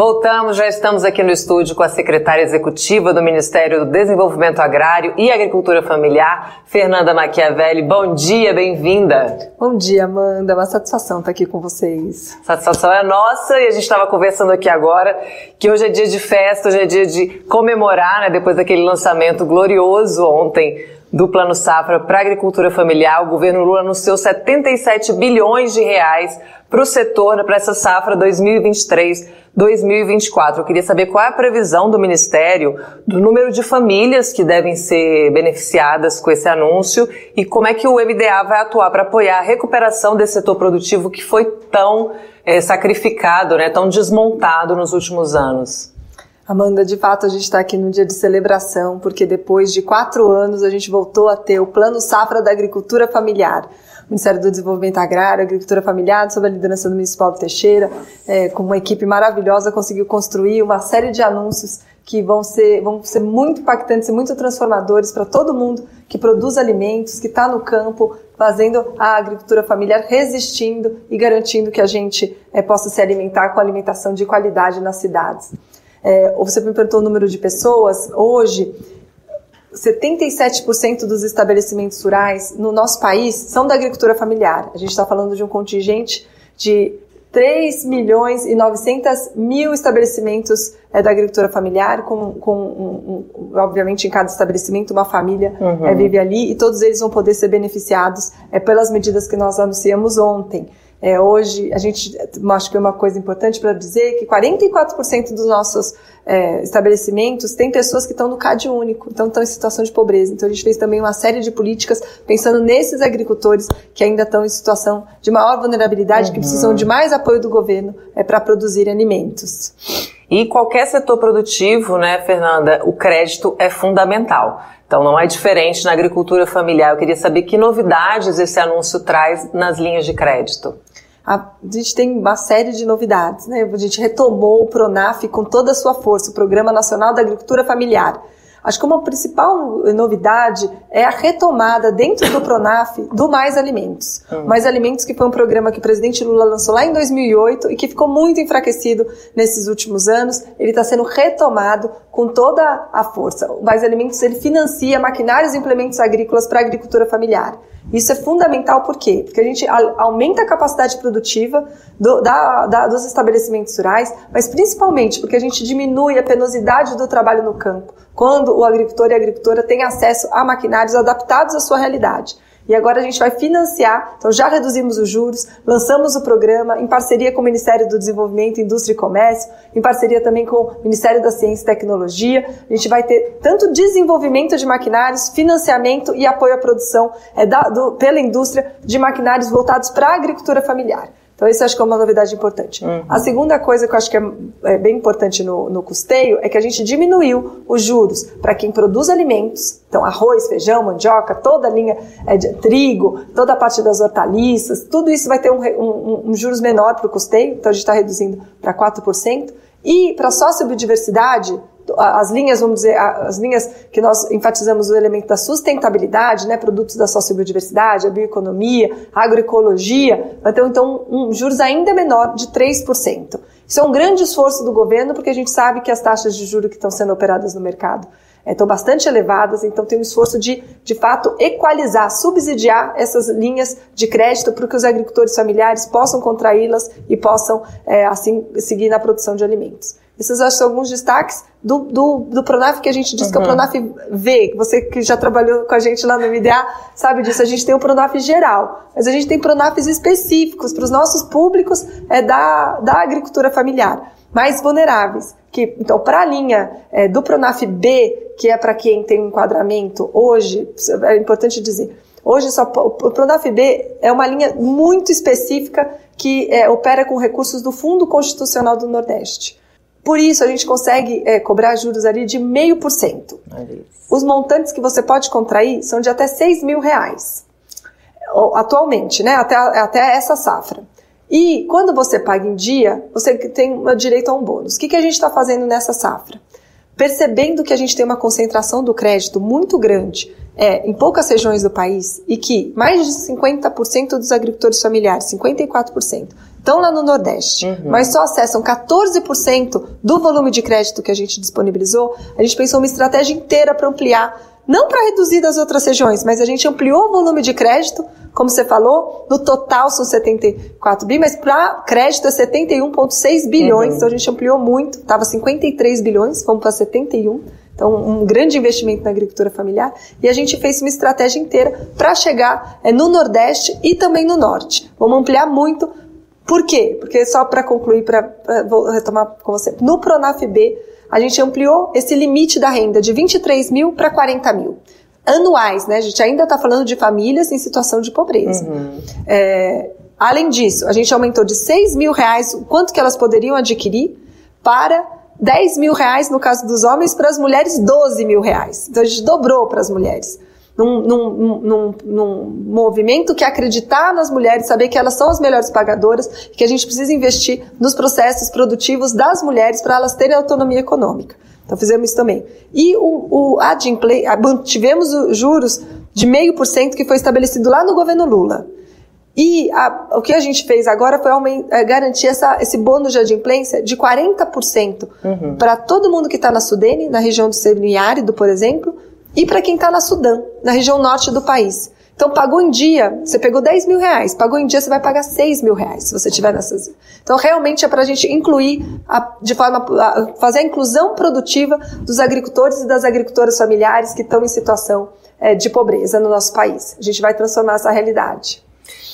Voltamos, já estamos aqui no estúdio com a secretária executiva do Ministério do Desenvolvimento Agrário e Agricultura Familiar, Fernanda Machiavelli. Bom dia, bem-vinda. Bom dia, Amanda. Uma satisfação estar aqui com vocês. Satisfação é nossa e a gente estava conversando aqui agora que hoje é dia de festa, hoje é dia de comemorar, né, depois daquele lançamento glorioso ontem do Plano Safra para a agricultura familiar, o governo Lula anunciou 77 bilhões de reais para o setor, para essa safra 2023-2024. Eu queria saber qual é a previsão do Ministério do número de famílias que devem ser beneficiadas com esse anúncio e como é que o MDA vai atuar para apoiar a recuperação desse setor produtivo que foi tão é, sacrificado, né, tão desmontado nos últimos anos. Amanda, de fato a gente está aqui num dia de celebração, porque depois de quatro anos a gente voltou a ter o Plano Safra da Agricultura Familiar. O Ministério do Desenvolvimento Agrário, Agricultura Familiar, sob a liderança do Paulo Teixeira, é, com uma equipe maravilhosa, conseguiu construir uma série de anúncios que vão ser, vão ser muito impactantes e muito transformadores para todo mundo que produz alimentos, que está no campo, fazendo a agricultura familiar resistindo e garantindo que a gente é, possa se alimentar com alimentação de qualidade nas cidades. É, você me perguntou o número de pessoas. Hoje, 77% dos estabelecimentos rurais no nosso país são da agricultura familiar. A gente está falando de um contingente de 3 milhões e 900 mil estabelecimentos é, da agricultura familiar, com, com um, um, obviamente em cada estabelecimento uma família uhum. é, vive ali e todos eles vão poder ser beneficiados é, pelas medidas que nós anunciamos ontem. É, hoje, a gente, acho que é uma coisa importante para dizer que 44% dos nossos é, estabelecimentos têm pessoas que estão no CAD único, então estão em situação de pobreza. Então a gente fez também uma série de políticas pensando nesses agricultores que ainda estão em situação de maior vulnerabilidade, uhum. que precisam de mais apoio do governo é, para produzir alimentos. E qualquer setor produtivo, né, Fernanda, o crédito é fundamental. Então não é diferente na agricultura familiar. Eu queria saber que novidades esse anúncio traz nas linhas de crédito a gente tem uma série de novidades. Né? A gente retomou o PRONAF com toda a sua força, o Programa Nacional da Agricultura Familiar. Acho que uma principal novidade é a retomada dentro do Pronaf do Mais Alimentos. Hum. Mais Alimentos que foi um programa que o presidente Lula lançou lá em 2008 e que ficou muito enfraquecido nesses últimos anos. Ele está sendo retomado com toda a força. O Mais Alimentos ele financia maquinários e implementos agrícolas para a agricultura familiar. Isso é fundamental por quê? Porque a gente aumenta a capacidade produtiva do, da, da, dos estabelecimentos rurais, mas principalmente porque a gente diminui a penosidade do trabalho no campo, quando o agricultor e a agricultora têm acesso a maquinários adaptados à sua realidade. E agora a gente vai financiar, então já reduzimos os juros, lançamos o programa em parceria com o Ministério do Desenvolvimento, Indústria e Comércio, em parceria também com o Ministério da Ciência e Tecnologia. A gente vai ter tanto desenvolvimento de maquinários, financiamento e apoio à produção é, da, do, pela indústria de maquinários voltados para a agricultura familiar. Então, isso acho que é uma novidade importante. Uhum. A segunda coisa que eu acho que é, é bem importante no, no, custeio é que a gente diminuiu os juros para quem produz alimentos, então arroz, feijão, mandioca, toda a linha é, de trigo, toda a parte das hortaliças, tudo isso vai ter um, um, um juros menor para o custeio, então a gente está reduzindo para 4%. E para a sociobiodiversidade, as linhas, vamos dizer, as linhas que nós enfatizamos o elemento da sustentabilidade, né, produtos da sociobiodiversidade, a bioeconomia, a agroecologia, vai ter então um juros ainda menor de 3%. Isso é um grande esforço do governo, porque a gente sabe que as taxas de juros que estão sendo operadas no mercado é, estão bastante elevadas, então tem um esforço de, de fato, equalizar, subsidiar essas linhas de crédito para que os agricultores familiares possam contraí-las e possam, é, assim, seguir na produção de alimentos. Esses são alguns destaques do, do, do Pronaf que a gente diz uhum. que é o. Pronaf V. Você que já trabalhou com a gente lá no MDA sabe disso. A gente tem o Pronaf geral, mas a gente tem Pronafs específicos para os nossos públicos é, da, da agricultura familiar, mais vulneráveis. Que, então, para a linha é, do Pronaf B, que é para quem tem um enquadramento hoje, é importante dizer, Hoje só, o Pronaf B é uma linha muito específica que é, opera com recursos do Fundo Constitucional do Nordeste. Por isso, a gente consegue é, cobrar juros ali de meio por cento. Os montantes que você pode contrair são de até 6 mil reais. Atualmente, né? Até, até essa safra. E quando você paga em dia, você tem direito a um bônus. O que, que a gente está fazendo nessa safra? percebendo que a gente tem uma concentração do crédito muito grande é, em poucas regiões do país e que mais de 50% dos agricultores familiares, 54%, estão lá no Nordeste, uhum. mas só acessam 14% do volume de crédito que a gente disponibilizou, a gente pensou uma estratégia inteira para ampliar, não para reduzir das outras regiões, mas a gente ampliou o volume de crédito, como você falou, no total são 74 bi, mas para crédito é 71,6 bilhões, uhum. então a gente ampliou muito, estava 53 bilhões, fomos para 71 então, um grande investimento na agricultura familiar. E a gente fez uma estratégia inteira para chegar é, no Nordeste e também no Norte. Vamos ampliar muito por quê? Porque só para concluir, para retomar com você, no Pronaf B, a gente ampliou esse limite da renda de 23 mil para 40 mil. Anuais, né? A gente ainda está falando de famílias em situação de pobreza. Uhum. É, além disso, a gente aumentou de 6 mil reais o quanto que elas poderiam adquirir para 10 mil reais no caso dos homens, para as mulheres 12 mil reais. Então a gente dobrou para as mulheres num, num, num, num, movimento que é acreditar nas mulheres, saber que elas são as melhores pagadoras, que a gente precisa investir nos processos produtivos das mulheres para elas terem autonomia econômica. Então fizemos isso também. E o, o Adimplay, tivemos os juros de meio por cento que foi estabelecido lá no governo Lula. E a, o que a gente fez agora foi aumentar, é, garantir essa, esse bônus de adimplência de 40% uhum. para todo mundo que está na Sudene, na região do semiárido, por exemplo, e para quem está na Sudã, na região norte do país. Então, pagou em dia, você pegou 10 mil reais, pagou em dia, você vai pagar 6 mil reais, se você tiver nessas. Então, realmente é para a gente incluir, a, de forma, a, fazer a inclusão produtiva dos agricultores e das agricultoras familiares que estão em situação é, de pobreza no nosso país. A gente vai transformar essa realidade.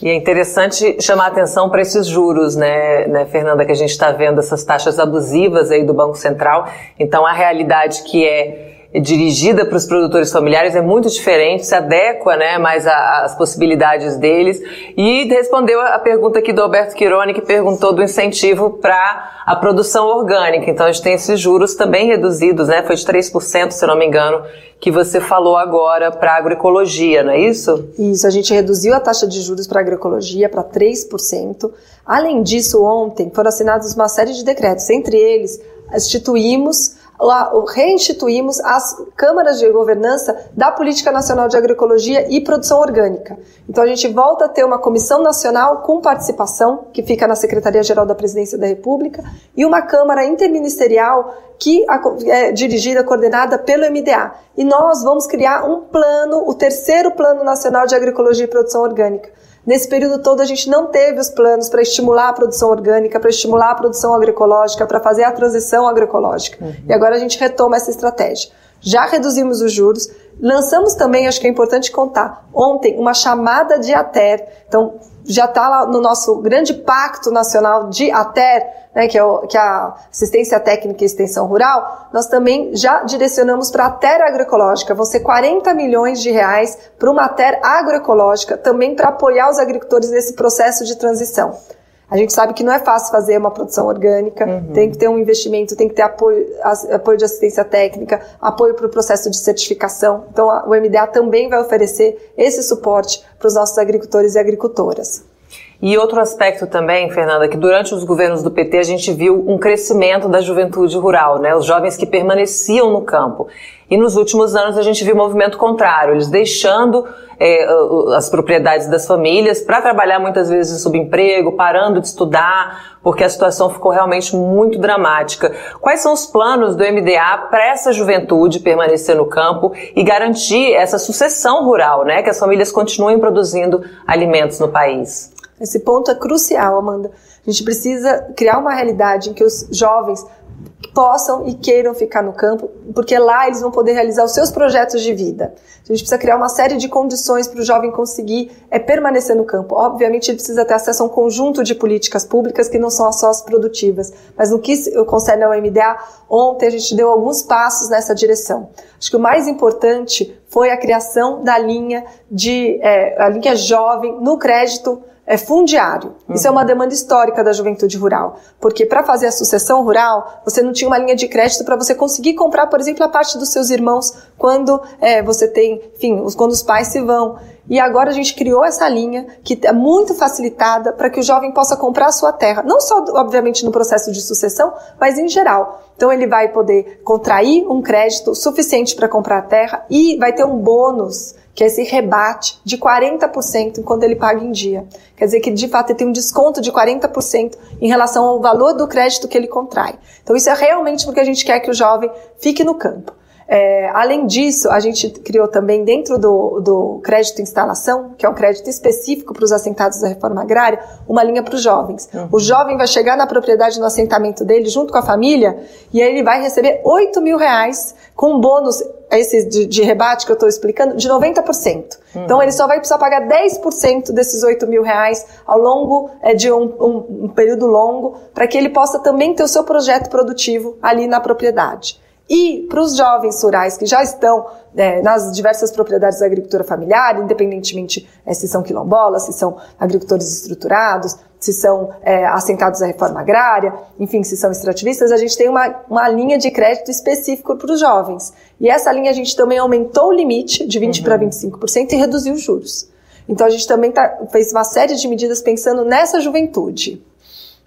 E é interessante chamar atenção para esses juros, né, né, Fernanda, que a gente está vendo essas taxas abusivas aí do Banco Central. Então, a realidade que é dirigida para os produtores familiares é muito diferente, se adequa né, mais às possibilidades deles. E respondeu a pergunta aqui do Alberto Quirone, que perguntou do incentivo para a produção orgânica. Então a gente tem esses juros também reduzidos, né? Foi de 3%, se não me engano, que você falou agora para agroecologia, não é isso? Isso, a gente reduziu a taxa de juros para a agroecologia para 3%. Além disso, ontem foram assinados uma série de decretos, entre eles instituímos reinstituímos as câmaras de governança da Política Nacional de Agroecologia e Produção Orgânica. Então a gente volta a ter uma comissão nacional com participação, que fica na Secretaria-Geral da Presidência da República, e uma Câmara interministerial que é dirigida, coordenada pelo MDA. E nós vamos criar um plano, o terceiro Plano Nacional de Agroecologia e Produção Orgânica Nesse período todo, a gente não teve os planos para estimular a produção orgânica, para estimular a produção agroecológica, para fazer a transição agroecológica. Uhum. E agora a gente retoma essa estratégia. Já reduzimos os juros, lançamos também, acho que é importante contar, ontem uma chamada de ATER. Então, já está lá no nosso grande pacto nacional de ATER, né, que, é o, que é a Assistência Técnica e Extensão Rural, nós também já direcionamos para a ATER agroecológica. Vão ser 40 milhões de reais para uma ATER agroecológica, também para apoiar os agricultores nesse processo de transição. A gente sabe que não é fácil fazer uma produção orgânica, uhum. tem que ter um investimento, tem que ter apoio, apoio de assistência técnica, apoio para o processo de certificação. Então, o MDA também vai oferecer esse suporte para os nossos agricultores e agricultoras. E outro aspecto também, Fernanda, que durante os governos do PT a gente viu um crescimento da juventude rural, né? Os jovens que permaneciam no campo. E nos últimos anos a gente viu um movimento contrário, eles deixando é, as propriedades das famílias para trabalhar muitas vezes em subemprego, parando de estudar, porque a situação ficou realmente muito dramática. Quais são os planos do MDA para essa juventude permanecer no campo e garantir essa sucessão rural, né? Que as famílias continuem produzindo alimentos no país? Esse ponto é crucial, Amanda. A gente precisa criar uma realidade em que os jovens possam e queiram ficar no campo, porque lá eles vão poder realizar os seus projetos de vida. A gente precisa criar uma série de condições para o jovem conseguir é, permanecer no campo. Obviamente, ele precisa ter acesso a um conjunto de políticas públicas que não só as produtivas, mas no que concerne ao MDA, ontem a gente deu alguns passos nessa direção. Acho que o mais importante foi a criação da linha de é, a linha jovem no crédito é fundiário. Uhum. Isso é uma demanda histórica da juventude rural, porque para fazer a sucessão rural, você não tinha uma linha de crédito para você conseguir comprar, por exemplo, a parte dos seus irmãos quando é, você tem, enfim, quando os pais se vão. E agora a gente criou essa linha que é muito facilitada para que o jovem possa comprar a sua terra, não só, obviamente, no processo de sucessão, mas em geral. Então ele vai poder contrair um crédito suficiente para comprar a terra e vai ter um bônus que é esse rebate de 40% quando ele paga em dia. Quer dizer que, de fato, ele tem um desconto de 40% em relação ao valor do crédito que ele contrai. Então, isso é realmente porque a gente quer que o jovem fique no campo. É, além disso, a gente criou também dentro do, do crédito instalação, que é um crédito específico para os assentados da reforma agrária, uma linha para os jovens. Uhum. O jovem vai chegar na propriedade no assentamento dele junto com a família e aí ele vai receber 8 mil reais com um bônus esse de, de, rebate que eu estou explicando, de 90%. Uhum. Então ele só vai precisar pagar 10% desses 8 mil reais ao longo é, de um, um, um período longo, para que ele possa também ter o seu projeto produtivo ali na propriedade. E para os jovens rurais que já estão é, nas diversas propriedades da agricultura familiar, independentemente é, se são quilombolas, se são agricultores estruturados, se são é, assentados à reforma agrária, enfim, se são extrativistas, a gente tem uma, uma linha de crédito específico para os jovens. E essa linha a gente também aumentou o limite de 20% uhum. para 25% e reduziu os juros. Então a gente também tá, fez uma série de medidas pensando nessa juventude.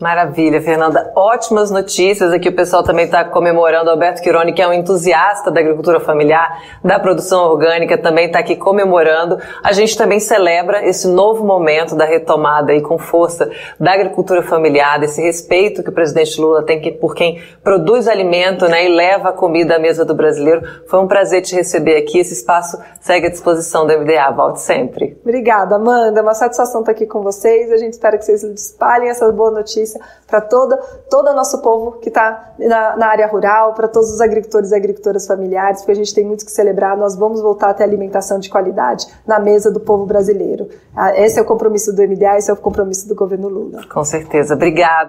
Maravilha, Fernanda. Ótimas notícias. Aqui o pessoal também está comemorando. Alberto Quironi, que é um entusiasta da agricultura familiar, da produção orgânica, também está aqui comemorando. A gente também celebra esse novo momento da retomada e com força da agricultura familiar, desse respeito que o presidente Lula tem por quem produz alimento né, e leva a comida à mesa do brasileiro. Foi um prazer te receber aqui. Esse espaço segue à disposição do MDA. Volte sempre. Obrigada, Amanda. É uma satisfação estar aqui com vocês. A gente espera que vocês espalhem essa boa notícia para toda todo o nosso povo que está na, na, área rural, para todos os agricultores e agricultoras familiares, porque a gente tem muito que celebrar. Nós vamos voltar a ter alimentação de qualidade na mesa do povo brasileiro. Ah, esse é o compromisso do MDA, esse é o compromisso do governo Lula. Com certeza. Obrigada.